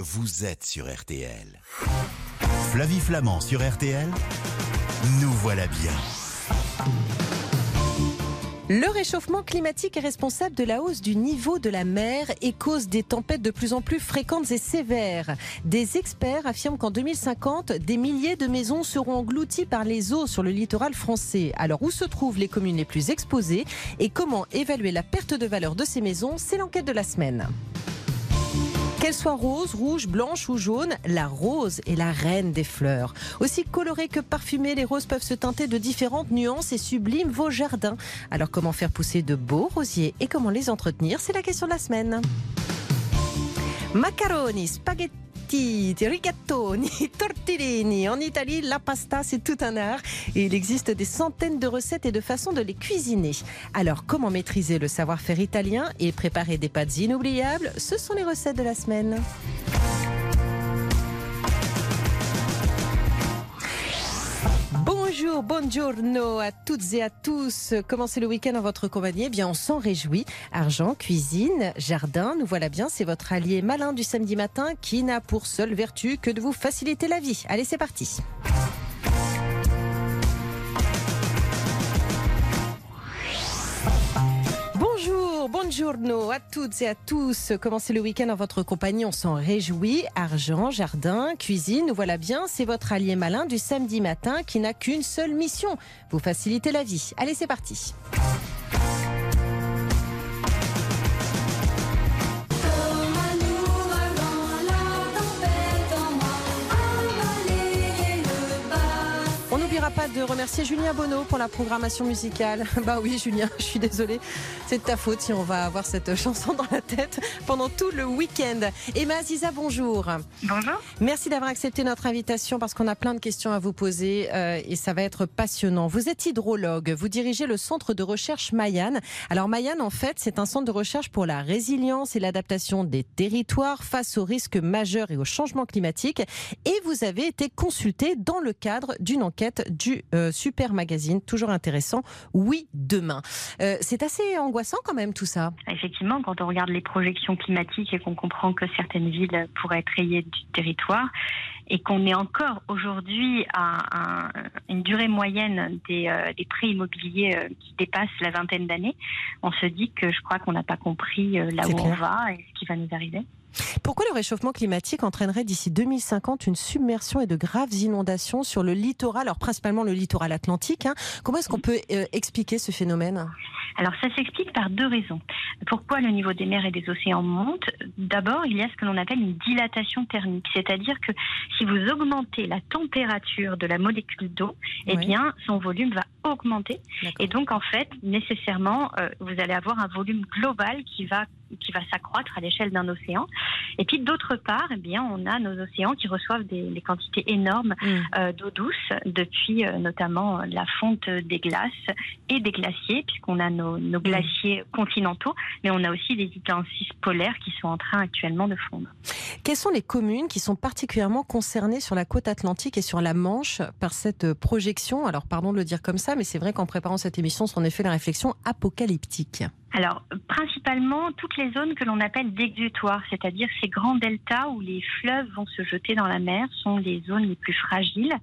vous êtes sur RTL. Flavie Flamand sur RTL, nous voilà bien. Le réchauffement climatique est responsable de la hausse du niveau de la mer et cause des tempêtes de plus en plus fréquentes et sévères. Des experts affirment qu'en 2050, des milliers de maisons seront englouties par les eaux sur le littoral français. Alors où se trouvent les communes les plus exposées et comment évaluer la perte de valeur de ces maisons? C'est l'enquête de la semaine. Qu'elle soit rose, rouge, blanche ou jaune, la rose est la reine des fleurs. Aussi colorées que parfumées, les roses peuvent se teinter de différentes nuances et subliment vos jardins. Alors comment faire pousser de beaux rosiers et comment les entretenir? C'est la question de la semaine. Macaroni, spaghetti rigatoni, tortellini. En Italie, la pasta, c'est tout un art et il existe des centaines de recettes et de façons de les cuisiner. Alors, comment maîtriser le savoir-faire italien et préparer des pâtes inoubliables? Ce sont les recettes de la semaine. Bonjour, à toutes et à tous. Commencez le week-end en votre compagnie? Eh bien, on s'en réjouit. Argent, cuisine, jardin, nous voilà bien. C'est votre allié malin du samedi matin qui n'a pour seule vertu que de vous faciliter la vie. Allez, c'est parti. Buongiorno à toutes et à tous. Commencez le week-end en votre compagnie, on s'en réjouit. Argent, jardin, cuisine, voilà bien. C'est votre allié malin du samedi matin qui n'a qu'une seule mission vous faciliter la vie. Allez, c'est parti. On n'oubliera pas de remercier Julien Bonneau pour la programmation musicale. Bah oui, Julien, je suis désolée. C'est de ta faute si on va avoir cette chanson dans la tête pendant tout le week-end. Emma Aziza, bonjour. Bonjour. Merci d'avoir accepté notre invitation parce qu'on a plein de questions à vous poser euh, et ça va être passionnant. Vous êtes hydrologue, vous dirigez le centre de recherche Mayan. Alors Mayan, en fait, c'est un centre de recherche pour la résilience et l'adaptation des territoires face aux risques majeurs et au changement climatique. Et vous avez été consulté dans le cadre d'une enquête du euh, Super Magazine, toujours intéressant. Oui, demain. Euh, c'est assez angoissant quand même tout ça. Effectivement, quand on regarde les projections climatiques et qu'on comprend que certaines villes pourraient être rayées du territoire et qu'on est encore aujourd'hui à un- une durée moyenne des, euh, des prix immobiliers euh, qui dépasse la vingtaine d'années, on se dit que je crois qu'on n'a pas compris là où on va et ce qui va nous arriver. Pourquoi le réchauffement climatique entraînerait d'ici 2050 une submersion et de graves inondations sur le littoral, alors principalement le littoral atlantique hein? Comment est-ce qu'on peut euh, expliquer ce phénomène? Alors ça s'explique par deux raisons. Pourquoi le niveau des mers et des océans monte? D'abord, il y a ce que l'on appelle une dilatation thermique, c'est-à-dire que si vous augmentez la température de la molécule d'eau, eh Oui. bien son volume va augmenter et donc en fait, nécessairement, euh, vous allez avoir un volume global qui va qui va s'accroître à l'échelle d'un océan. Et puis d'autre part, eh bien, on a nos océans qui reçoivent des, des quantités énormes Mm. euh, d'eau douce depuis euh, notamment la fonte des glaces et des glaciers, puisqu'on a nos, nos glaciers continentaux, mais on a aussi des itincis polaires qui sont en train actuellement de fondre. Quelles sont les communes qui sont particulièrement concernées sur la côte atlantique et sur la Manche par cette projection? Alors pardon de le dire comme ça, mais c'est vrai qu'en préparant cette émission, on en fait la réflexion apocalyptique. Alors, principalement toutes les zones que l'on appelle d'exutoires, c'est-à-dire ces grands deltas où les fleuves vont se jeter dans la mer, sont les zones les plus fragiles.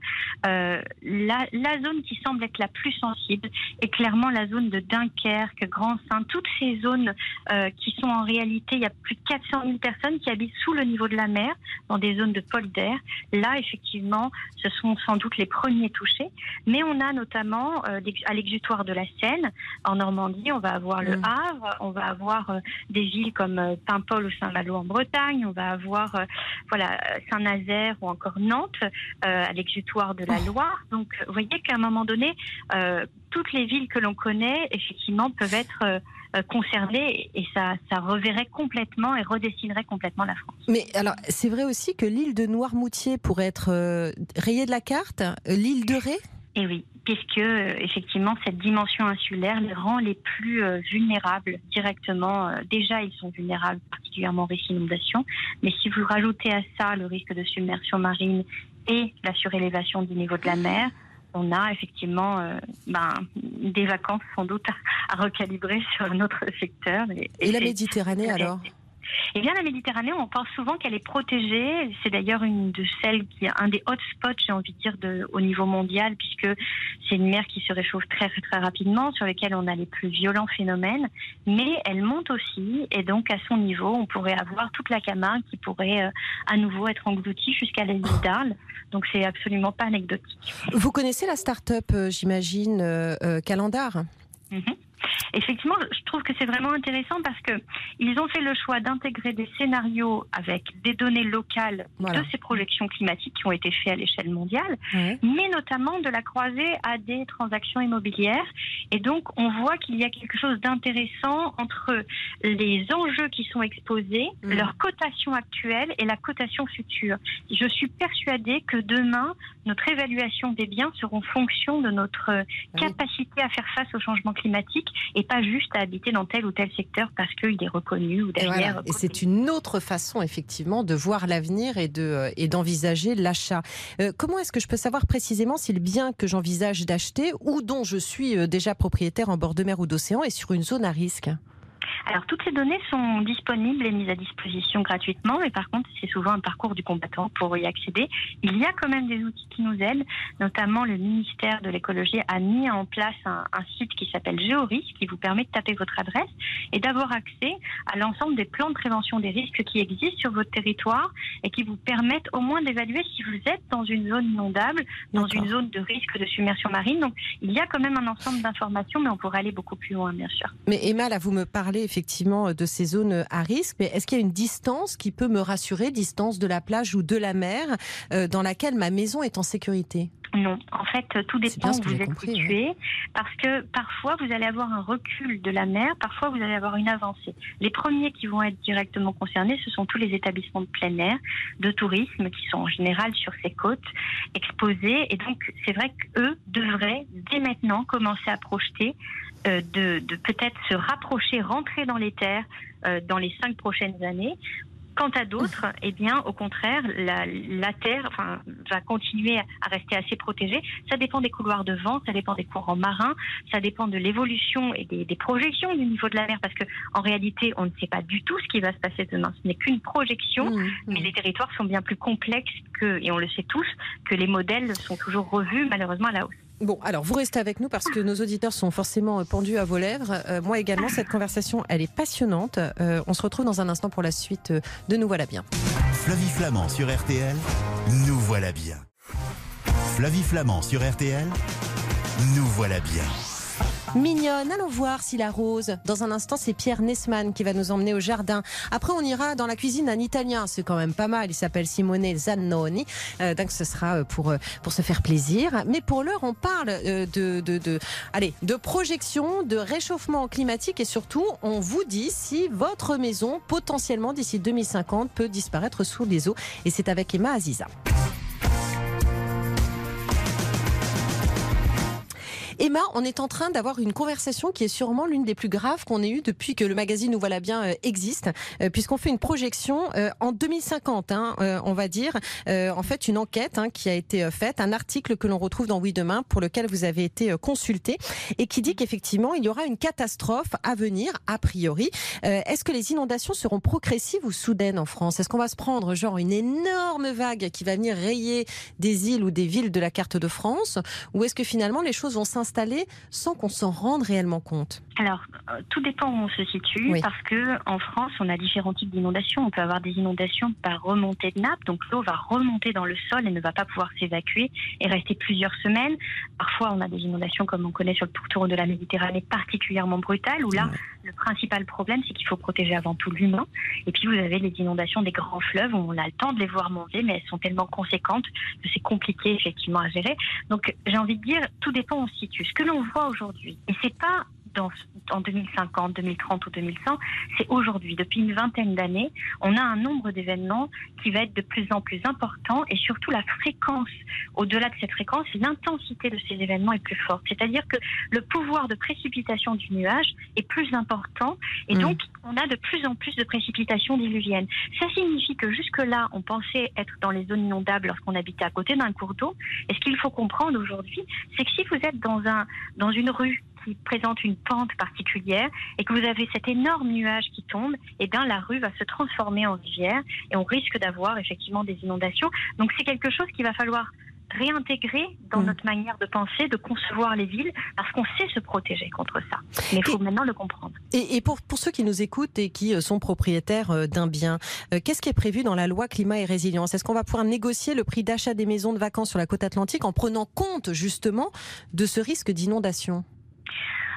Euh, la, la zone qui semble être la plus sensible est clairement la zone de Dunkerque, Grand Saint, toutes ces zones euh, qui sont en réalité, il y a plus de 400 000 personnes qui habitent sous le niveau de la mer, dans des zones de polder. Là, effectivement, ce sont sans doute les premiers touchés. Mais on a notamment euh, à l'exutoire de la Seine, en Normandie, on va avoir le Mm. On va avoir euh, des villes comme euh, Paimpol ou Saint-Malo en Bretagne, on va avoir euh, voilà Saint-Nazaire ou encore Nantes à l'exutoire de la Loire. Donc, vous voyez qu'à un moment donné, toutes les villes que l'on connaît, effectivement, peuvent être concernées et ça, ça reverrait complètement et redessinerait complètement la France. Mais alors, c'est vrai aussi que l'île de Noirmoutier pourrait être euh, rayée de la carte, l'île de Ré? Et oui, puisque euh, effectivement cette dimension insulaire les rend les plus euh, vulnérables directement. Euh, déjà, ils sont vulnérables, particulièrement aux risques d'inondation. Mais si vous rajoutez à ça le risque de submersion marine et la surélévation du niveau de la mer, on a effectivement euh, ben, des vacances sans doute à, à recalibrer sur notre secteur. Et la Méditerranée alors? Eh bien, la Méditerranée, on pense souvent qu'elle est protégée. C'est d'ailleurs une de celles qui est un des hotspots, j'ai envie de dire, de, au niveau mondial, puisque c'est une mer qui se réchauffe très, très rapidement, sur laquelle on a les plus violents phénomènes. Mais elle monte aussi, et donc à son niveau, on pourrait avoir toute la Camargue qui pourrait euh, à nouveau être engloutie jusqu'à l'île d'Arles. Donc c'est absolument pas anecdotique. Vous connaissez la start-up, euh, j'imagine, euh, Calendar? Mhm. Effectivement, je trouve que c'est vraiment intéressant parce que ils ont fait le choix d'intégrer des scénarios avec des données locales de ces projections climatiques qui ont été faites à l'échelle mondiale, mais notamment de la croiser à des transactions immobilières. Et donc, on voit qu'il y a quelque chose d'intéressant entre les enjeux qui sont exposés, mm. leur cotation actuelle et la cotation future. Je suis persuadée que demain, notre évaluation des biens seront fonction de notre capacité à faire face au changement climatique et pas juste à habiter dans tel ou tel secteur parce qu'il est reconnu ou derrière. Et, c'est une autre façon, effectivement, de voir l'avenir et, de, euh, et d'envisager l'achat. Euh, comment est-ce que je peux savoir précisément si le bien que j'envisage d'acheter ou dont je suis euh, déjà propriétaire en bord de mer ou d'océan est sur une zone à risque? Alors toutes ces données sont disponibles et mises à disposition gratuitement, mais par contre c'est souvent un parcours du combattant pour y accéder. Il y a quand même des outils qui nous aident, notamment le ministère de l'écologie a mis en place un, site qui s'appelle Géorisque qui vous permet de taper votre adresse et d'avoir accès à l'ensemble des plans de prévention des risques qui existent sur votre territoire et qui vous permettent au moins d'évaluer si vous êtes dans une zone inondable, dans une zone de risque de submersion marine. Donc il y a quand même un ensemble d'informations, mais on pourrait aller beaucoup plus loin bien sûr. Mais Emma, là vous me parlez effectivement de ces zones à risque, mais est-ce qu'il y a une distance qui peut me rassurer, distance de la plage ou de la mer, euh, dans laquelle ma maison est en sécurité? Non, en fait, tout dépend où vous êtes situé, parce que parfois vous allez avoir un recul de la mer, parfois vous allez avoir une avancée. Les premiers qui vont être directement concernés, ce sont tous les établissements de plein air, de tourisme, qui sont en général sur ces côtes exposées, et donc c'est vrai qu'eux devraient dès maintenant commencer à projeter euh, de, peut-être se rapprocher, rentrer dans les terres euh, dans les cinq prochaines années. Quant à d'autres, eh bien, au contraire, la, terre enfin, va continuer à rester assez protégée. Ça dépend des couloirs de vent, ça dépend des courants marins, ça dépend de l'évolution et des, projections du niveau de la mer, parce que en réalité, on ne sait pas du tout ce qui va se passer demain. Ce n'est qu'une projection, mmh, mmh. mais les territoires sont bien plus complexes que, et on le sait tous, que les modèles sont toujours revus malheureusement à la hausse. Bon, alors vous restez avec nous parce que nos auditeurs sont forcément euh, pendus à vos lèvres. Euh, moi également, cette conversation, elle est passionnante. Euh, on se retrouve dans un instant pour la suite de Nous voilà bien. Flavie Flamand sur RTL, Nous voilà bien. Flavie Flamand sur RTL, Nous voilà bien. Mignonne, allons voir si la rose. Dans un instant, c'est Pierre Nesman qui va nous emmener au jardin. Après, on ira dans la cuisine d'un Italien. C'est quand même pas mal. Il s'appelle Simone Zannoni. Euh, donc, ce sera euh, pour, euh, pour se faire plaisir. Mais pour l'heure, on parle de, de, de, allez, de projection, de réchauffement climatique et surtout, on vous dit si votre maison, potentiellement d'ici 2050, peut disparaître sous les eaux. Et c'est avec Emma Aziza. Emma, on est en train d'avoir une conversation qui est sûrement l'une des plus graves qu'on ait eues depuis que le magazine Nous voilà bien euh, existe, euh, puisqu'on fait une projection euh, en 2050, hein, on va dire, en fait une enquête hein, qui a été faite, un article que l'on retrouve dans Oui Demain, pour lequel vous avez été consulté, et qui dit qu'effectivement il y aura une catastrophe à venir, a priori. Est-ce que les inondations seront progressives ou soudaines en France? Est-ce qu'on va se prendre genre une énorme vague qui va venir rayer des îles ou des villes de la carte de France, ou est-ce que finalement les choses vont s'installer sans qu'on s'en rende réellement compte Alors, euh, tout dépend où on se situe, parce que en France, on a différents types d'inondations. On peut avoir des inondations par remontée de nappe, donc l'eau va remonter dans le sol et ne va pas pouvoir s'évacuer et rester plusieurs semaines. Parfois, on a des inondations, comme on connaît sur le pourtour de la Méditerranée, particulièrement brutales, où là, le principal problème, c'est qu'il faut protéger avant tout l'humain. Et puis, vous avez les inondations des grands fleuves, où on a le temps de les voir monter, mais elles sont tellement conséquentes que c'est compliqué, effectivement, à gérer. Donc, j'ai envie de dire, tout dépend ce que l'on voit aujourd'hui, et c'est pas en 2050, 2030 ou 2100, c'est aujourd'hui. Depuis une vingtaine d'années, on a un nombre d'événements qui va être de plus en plus important et surtout la fréquence. Au-delà de cette fréquence, l'intensité de ces événements est plus forte. C'est-à-dire que le pouvoir de précipitation du nuage est plus important et mm. donc on a de plus en plus de précipitations diluviennes. Ça signifie que jusque-là, on pensait être dans les zones inondables lorsqu'on habitait à côté d'un cours d'eau. Et ce qu'il faut comprendre aujourd'hui, c'est que si vous êtes dans, un, dans une rue qui présente une pente particulière et que vous avez cet énorme nuage qui tombe, eh bien la rue va se transformer en rivière et on risque d'avoir effectivement des inondations. Donc c'est quelque chose qu'il va falloir réintégrer dans mm. notre manière de penser, de concevoir les villes, parce qu'on sait se protéger contre ça. Mais il faut maintenant le comprendre. Et, pour, pour, ceux qui nous écoutent et qui euh, sont propriétaires euh, d'un bien, euh, qu'est-ce qui est prévu dans la loi climat et résilience? Est-ce qu'on va pouvoir négocier le prix d'achat des maisons de vacances sur la côte atlantique en prenant compte justement de ce risque d'inondation?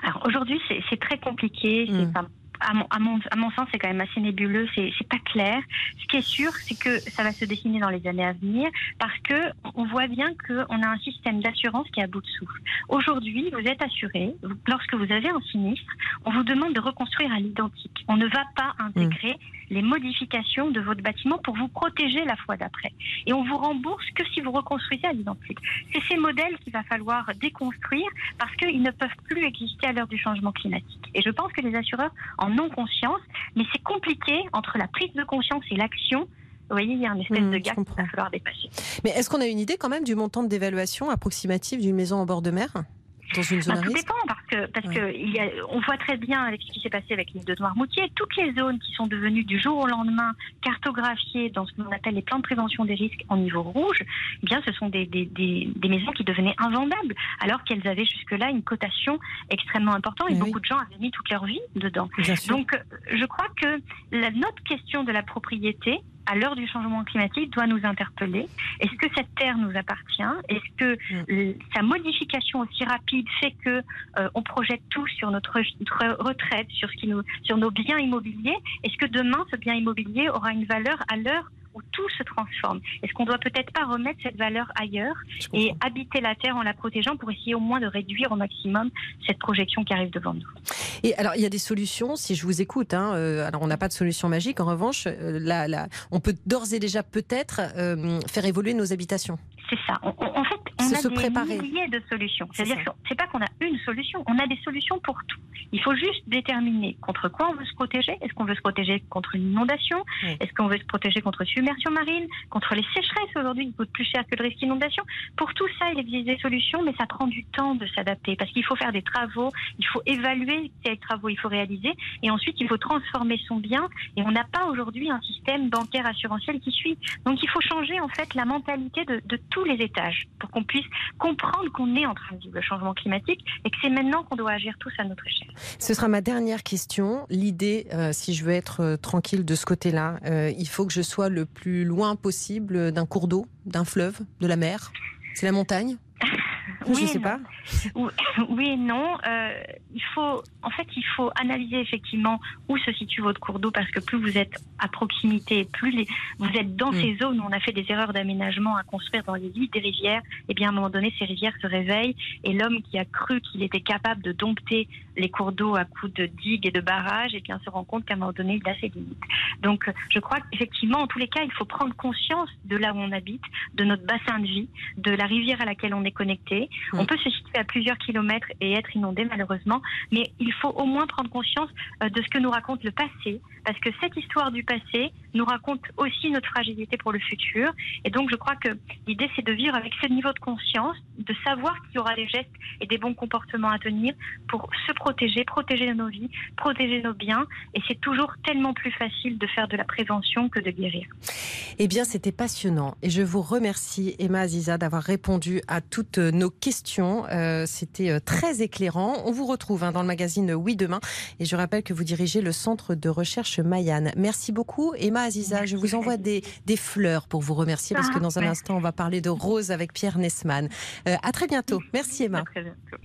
Alors aujourd'hui, c'est très compliqué. C'est mm à mon, à mon, à mon sens, c'est quand même assez nébuleux, c'est, c'est pas clair. Ce qui est sûr, c'est que ça va se dessiner dans les années à venir parce que on voit bien qu'on a un système d'assurance qui est à bout de souffle. Aujourd'hui, vous êtes assuré, lorsque vous avez un sinistre, on vous demande de reconstruire à l'identique. On ne va pas intégrer mmh. Les modifications de votre bâtiment pour vous protéger la fois d'après. Et on vous rembourse que si vous reconstruisez à l'identique. C'est ces modèles qu'il va falloir déconstruire parce qu'ils ne peuvent plus exister à l'heure du changement climatique. Et je pense que les assureurs en non-conscience, mais c'est compliqué entre la prise de conscience et l'action. Vous voyez, il y a un espèce mmh, de gap qu'il va falloir dépasser. Mais est-ce qu'on a une idée quand même du montant de dévaluation approximative d'une maison en bord de mer dans une zone bah, que parce que il y a, on voit très bien avec ce qui s'est passé avec l'île de Noirmoutier, toutes les zones qui sont devenues du jour au lendemain cartographiées dans ce qu'on appelle les plans de prévention des risques en niveau rouge, eh bien ce sont des, des, des, des maisons qui devenaient invendables alors qu'elles avaient jusque-là une cotation extrêmement importante et beaucoup de gens avaient mis toute leur vie dedans. Donc je crois que la, notre question de la propriété à l'heure du changement climatique, doit nous interpeller. Est-ce que cette terre nous appartient? Est-ce que mm. sa modification aussi rapide fait que euh, on projette tout sur notre, retraite, sur ce qui nous, sur nos biens immobiliers? Est-ce que demain ce bien immobilier aura une valeur à l'heure où tout se transforme. Est-ce qu'on doit peut-être pas remettre cette valeur ailleurs et habiter la Terre en la protégeant pour essayer au moins de réduire au maximum cette projection qui arrive devant nous? Et alors, il y a des solutions, si je vous écoute. Hein, euh, alors, on n'a pas de solution magique. En revanche, euh, là, on peut d'ores et déjà peut-être euh, faire évoluer nos habitations. C'est ça. en fait, on a des milliers de solutions. C'est-à-dire que c'est pas qu'on a une solution, on a des solutions pour tout. Il faut juste déterminer contre quoi on veut se protéger. Est-ce qu'on veut se protéger contre une inondation Est-ce qu'on veut se protéger contre submersion marine Contre les sécheresses aujourd'hui qui coûtent plus cher que le risque d'inondation? Pour tout ça, il existe des solutions, mais ça prend du temps de s'adapter parce qu'il faut faire des travaux, il faut évaluer quels travaux il faut réaliser et ensuite il faut transformer son bien. Et on n'a pas aujourd'hui un système bancaire assurantiel qui suit. Donc il faut changer en fait la mentalité de, de tous les étages pour qu'on puisse comprendre qu'on est en train de vivre le changement climatique et que c'est maintenant qu'on doit agir tous à notre échelle. Ce sera ma dernière question. L'idée, euh, si je veux être euh, tranquille de ce côté-là, euh, il faut que je sois le plus loin possible d'un cours d'eau, d'un fleuve, de la mer. C'est la montagne? Oui, je sais pas. Oui et non. Euh, il faut, en fait, il faut analyser effectivement où se situe votre cours d'eau parce que plus vous êtes à proximité, plus les, vous êtes dans mm. ces zones où on a fait des erreurs d'aménagement à construire dans les lits des rivières. Et eh bien, à un moment donné, ces rivières se réveillent et l'homme qui a cru qu'il était capable de dompter les cours d'eau à coups de digues et de barrages, et bien, se rend compte qu'à un moment donné, il a ses limites. Donc, je crois qu'effectivement, en tous les cas, il faut prendre conscience de là où on habite, de notre bassin de vie, de la rivière à laquelle on est connecté. On peut se situer à plusieurs kilomètres et être inondé malheureusement, mais il faut au moins prendre conscience euh, de ce que nous raconte le passé, parce que cette histoire du passé nous raconte aussi notre fragilité pour le futur. Et donc je crois que l'idée c'est de vivre avec ce niveau de conscience, de savoir qu'il y aura des gestes et des bons comportements à tenir pour se protéger, protéger nos vies, protéger nos biens. Et c'est toujours tellement plus facile de faire de la prévention que de guérir. Eh bien c'était passionnant et je vous remercie Emma Aziza d'avoir répondu à toutes nos questions. Euh, c'était euh, très éclairant. On vous retrouve hein, dans le magazine Oui Demain et je rappelle que vous dirigez le centre de recherche Mayanne. Merci beaucoup Emma Aziza. Je vous envoie des, des fleurs pour vous remercier parce que ah, dans un instant on va parler de rose avec Pierre Nesman. Euh, à très bientôt. Merci Emma. À très bientôt.